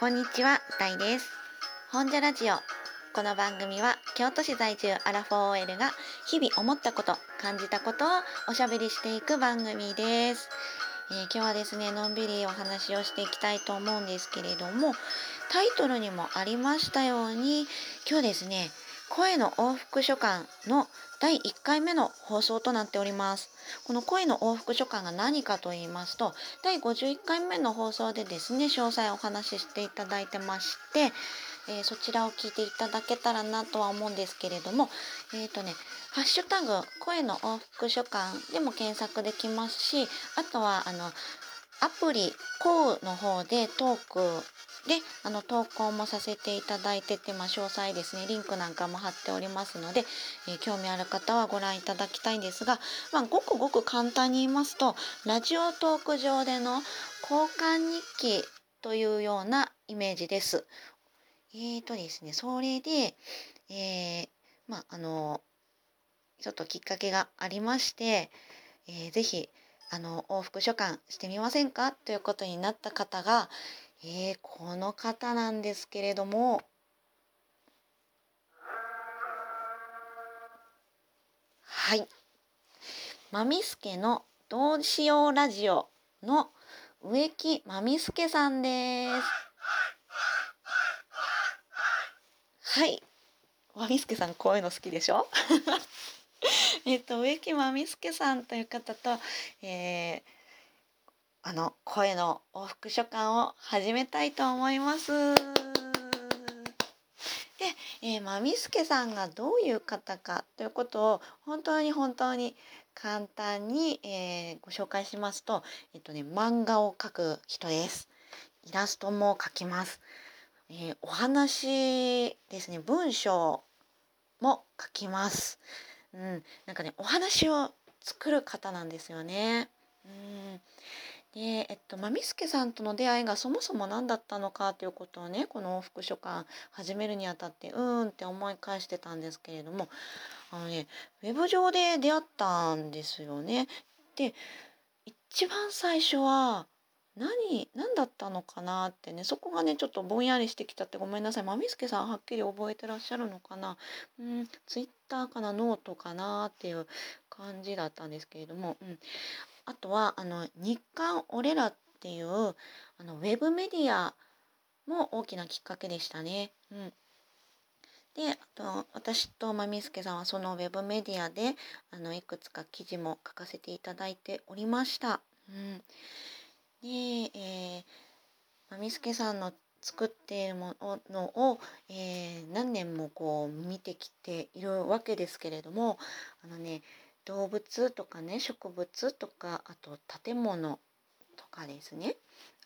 こんにちは、ダイです。本社ラジオ。この番組は京都市在住アラフォー OL が日々思ったこと、感じたことをおしゃべりしていく番組です。えー今日はですね、のんびりお話をしていきたいと思うんですけれども、タイトルにもありましたように、今日ですね、声の往復書簡の第1回目の放送となっております。この声の往復書簡が何かと言いますと、第51回目の放送でですね、詳細お話ししていただいてまして、えーそちらを聞いていただけたらなとは思うんですけれども、えっ、とね、ハッシュタグ声の往復書簡でも検索できますし、あとはあのアプリコウの方でトークであの投稿もさせていただいてて、まあ、詳細ですねリンクなんかも貼っておりますので、えー興味ある方はご覧いただきたいんですが、まあ、ごくごく簡単に言いますとラジオトーク上での交換日記というようなイメージです。えーとですねそれで、えーまああのちょっときっかけがありまして、えーぜひあの往復書簡してみませんか？ということになった方が、えーこの方なんですけれども。はい。まみすけのどうしようラジオの植木まみすけさんです。はい。まみすけさんこういうの好きでしょ？えっと植木まみすけさんという方と、えーあの声の往復書簡を始めたいと思います。で、えー、まみすけさんがどういう方かということを本当に本当に簡単に、えーご紹介しますと、えっとね、漫画を描く人です。イラストも描きます。えーお話ですね、文章も書きます。うん、なんかね、お話を作る方なんですよね。うん、で、えっと、まみすけさんとの出会いがそもそも何だったのかということをね、この往復書簡始めるにあたって、うーんって思い返してたんですけれども、あのね、ウェブ上で出会ったんですよね。で、一番最初は、何何だったのかなってねそこがねちょっとぼんやりしてきたってごめんなさい。まみすけさんはっきり覚えてらっしゃるのかな。うんツイッターかなノートかなっていう感じだったんですけれども、うん、あとはあの日刊俺らっていうあのウェブメディアも大きなきっかけでしたね。うんであと私とまみすけさんはそのウェブメディアであのいくつか記事も書かせていただいておりました。うん、で、えー、まみすけさんの作っているものを、えー何年もこう見てきているわけですけれどもあのね動物とかね植物とかあと建物とかですね。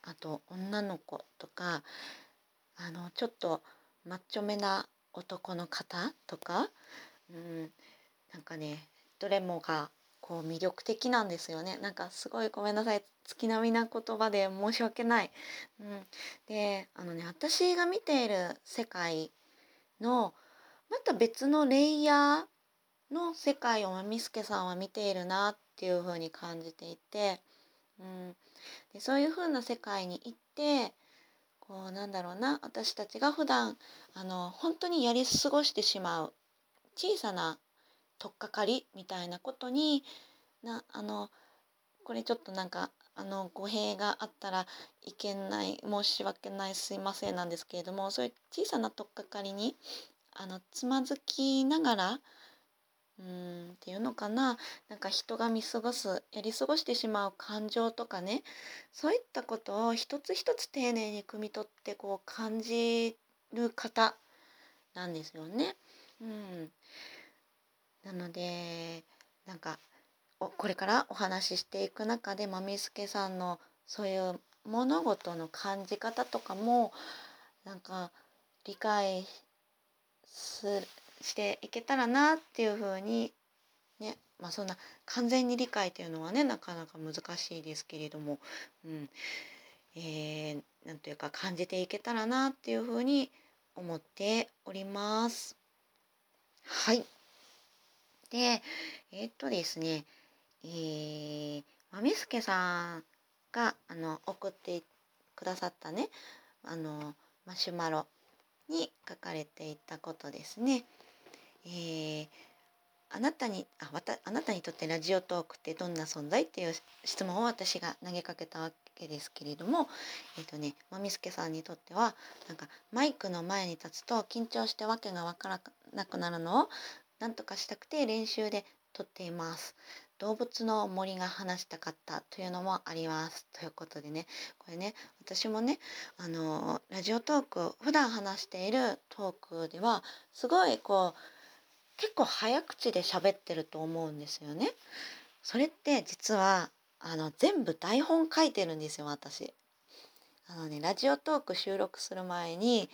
あと女の子とかあのちょっとマッチョめな男の方とか、うん、なんかねどれもがこう魅力的なんですよね。なんかすごいごめんなさい月並みな言葉で申し訳ない。うん、であのね私が見ている世界のまた別のレイヤーの世界をまみすけさんは見ているなっていう風に感じていて、うん、でそういう風な世界に行ってこうなんだろうな私たちが普段あの本当にやり過ごしてしまう小さな取っかかりみたいなことになあのこれちょっとなんかあの語弊があったらいけない申し訳ないすいませんなんですけれどもそういう小さな取っかかりにあのつまずきながらうんっていうのかな。なんか人が見過ごすやり過ごしてしまう感情とかね。そういったことを一つ一つ丁寧に汲み取ってこう感じる方なんですよね。うん、なのでなんかおこれからお話ししていく中でまみすけさんのそういう物事の感じ方とかもなんか理解するしていけたらなっていうふうにねまあそんな完全に理解というのはねなかなか難しいですけれども、うんえーなんというか感じていけたらなっていうふうに思っております。はい。で、えーっとですね、えー、まみすけさんがあの送ってくださったねあのマシュマロに書かれていたことですね。えー、あなたにあわたあなたにとってラジオトークってどんな存在っていう質問を私が投げかけたわけですけれどもえっ、ー、とねまみすけさんにとってはなんかマイクの前に立つと緊張してわけがわからなくなるのをなんとかしたくて練習で撮っています。動物の森が話したかったというのもありますということでねこれね私もねあのラジオトーク普段話しているトークではすごいこう結構早口で喋ってると思うんですよね。それって実はあの全部台本書いてるんですよ私。あのねラジオトーク収録する前に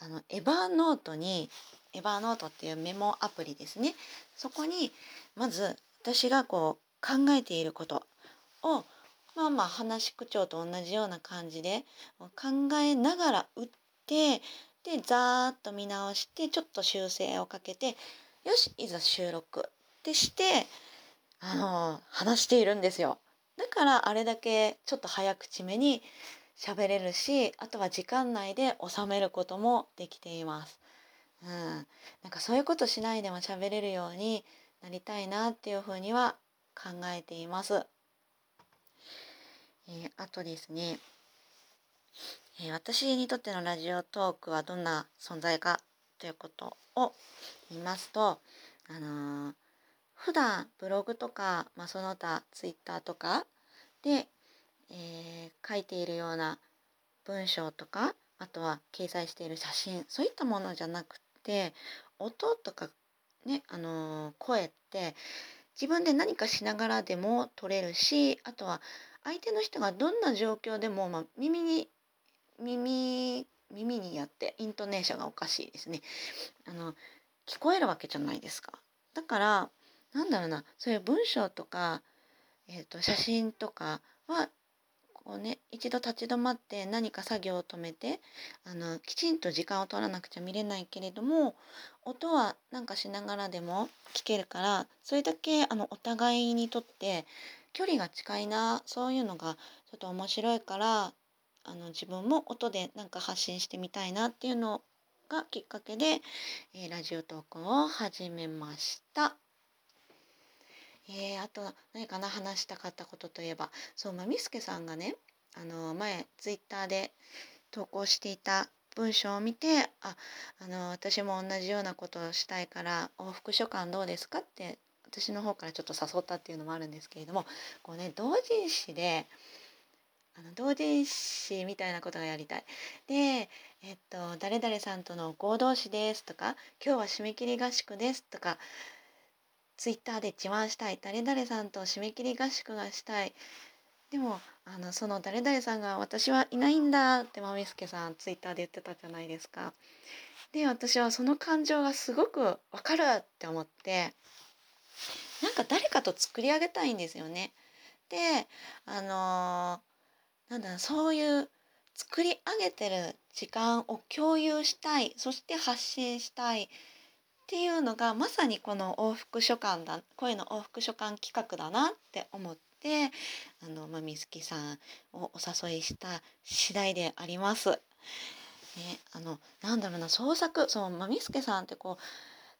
あのエバーノートにエバーノートっていうメモアプリですねそこにまず私がこう考えていることをまあまあ話口調と同じような感じで考えながら打ってでざーっと見直してちょっと修正をかけてよしいざ収録ってしてあの話しているんですよ。だからあれだけちょっと早口めに喋れるしあとは時間内で収めることもできています。うん、なんかそういうことしないでも喋れるようになりたいなっていうふうには考えています。えー、あとですね、えー、私にとってのラジオトークはどんな存在かということを言いますと、あのー、普段ブログとか、まあ、その他ツイッターとかで、えー、書いているような文章とかあとは掲載している写真そういったものじゃなくて音とかねあのー、声って自分で何かしながらでも撮れるしあとは相手の人がどんな状況でも、まあ、耳に耳耳にやってイントネーションがおかしいですね。あの聞こえるわけじゃないですか。だからなんだろうなそういう文章とか、えーと、写真とかはこうね一度立ち止まって何か作業を止めてあのきちんと時間を取らなくちゃ見れないけれども音はなんかしながらでも聞けるからそれだけあのお互いにとって距離が近いなそういうのがちょっと面白いからあの自分も音でなんか発信してみたいなっていうのがきっかけで、えー、ラジオトークを始めました。えー、あと何かな話したかったことといえばそうまみすけさんがねあの前ツイッターで投稿していた文章を見てああの私も同じようなことをしたいから往復書簡どうですかって私の方からちょっと誘ったっていうのもあるんですけれどもこうね同人誌であの同人誌みたいなことがやりたい。で、えっと、誰々さんとの合同誌ですとか、今日は締め切り合宿ですとか、ツイッターで自慢したい、誰々さんと締め切り合宿がしたい。でも、あの、その誰々さんが私はいないんだってまみすけさんツイッターで言ってたじゃないですか。で、私はその感情がすごくわかるって思って、なんか誰かと作り上げたいんですよね。で、あのーなんだそういう作り上げてる時間を共有したいそして発信したいっていうのがまさにこの往復書簡だ声の往復書簡企画だなって思ってあのまみすきさんをお誘いした次第であります。ね、あのなんだろうな創作そのまみすけさんってこう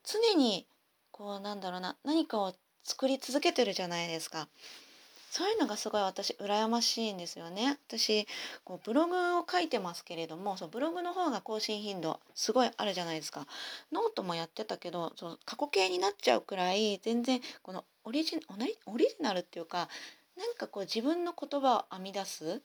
常にこうなんだろうな何かを作り続けてるじゃないですか。そういうのがすごい私羨ましいんですよね。私こうブログを書いてますけれどもそうブログの方が更新頻度すごいあるじゃないですか。ノートもやってたけどそう過去形になっちゃうくらい全然このオリジオリジナルっていうかなんかこう自分の言葉を編み出す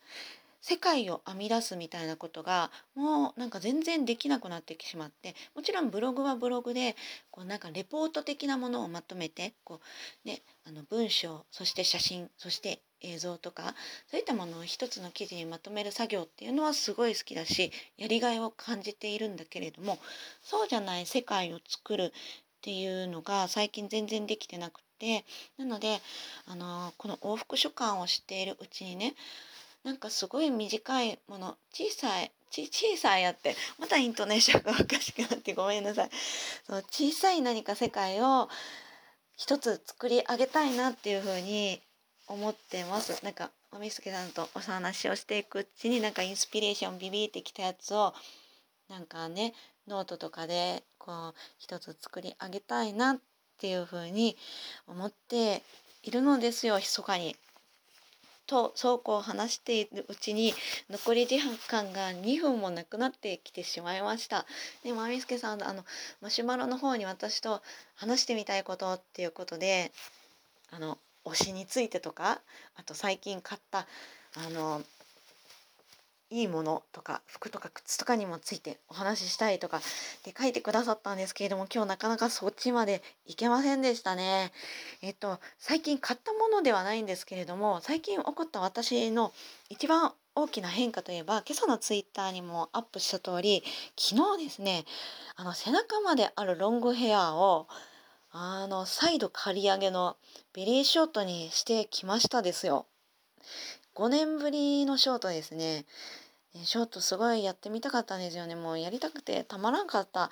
世界を編み出すみたいなことがもうなんか全然できなくなってきしまってもちろんブログはブログでこうなんかレポート的なものをまとめてこう、ね、あの文章そして写真そして映像とかそういったものを一つの記事にまとめる作業っていうのはすごい好きだしやりがいを感じているんだけれどもそうじゃない世界を作るっていうのが最近全然できてなくてなのであのこの往復書簡をしているうちにねなんかすごい短いもの小さいち小さいやってまたイントネーションがおかしくなってごめんなさいそう小さい何か世界を一つ作り上げたいなっていうふうに思ってますなんかおみすけさんとお話をしていくうちになんかインスピレーションビビってきたやつをなんかねノートとかでこう一つ作り上げたいなっていうふうに思っているのですよ密かに。とそうこう話しているうちに残り時間が2分もなくなってきてしまいました。でまみすけさんあのマシュマロの方に私と話してみたいことっていうことであの推しについてとかあと最近買ったあのいいものとか服とか靴とかにもついてお話ししたいとかで書いてくださったんですけれども今日なかなかそっちまでいけませんでしたね。えっと最近買ったものではないんですけれども最近起こった私の一番大きな変化といえば今朝のツイッターにもアップした通り昨日ですねあの背中まであるロングヘアをあの再度刈り上げのベリーショートにしてきましたですよ。5年ぶりのショートですね。ショートすごいやってみたかったんですよね。もうやりたくてたまらんかった。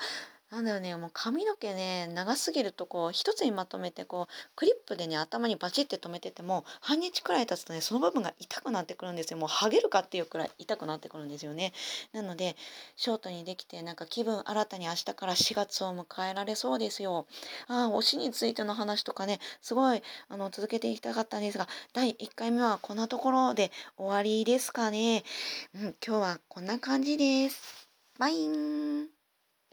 なんだよね、もう髪の毛ね、長すぎるとこう、一つにまとめてこう、クリップでね、頭にバチって留めてても、半日くらい経つとね、その部分が痛くなってくるんですよ。もう剥げるかっていうくらい痛くなってくるんですよね。なので、ショートにできて、なんか気分新たに明日から4月を迎えられそうですよ。ああ、推しについての話とかね、すごい、あの、続けていきたかったんですが、第1回目はこんなところで終わりですかね。うん、今日はこんな感じです。バイン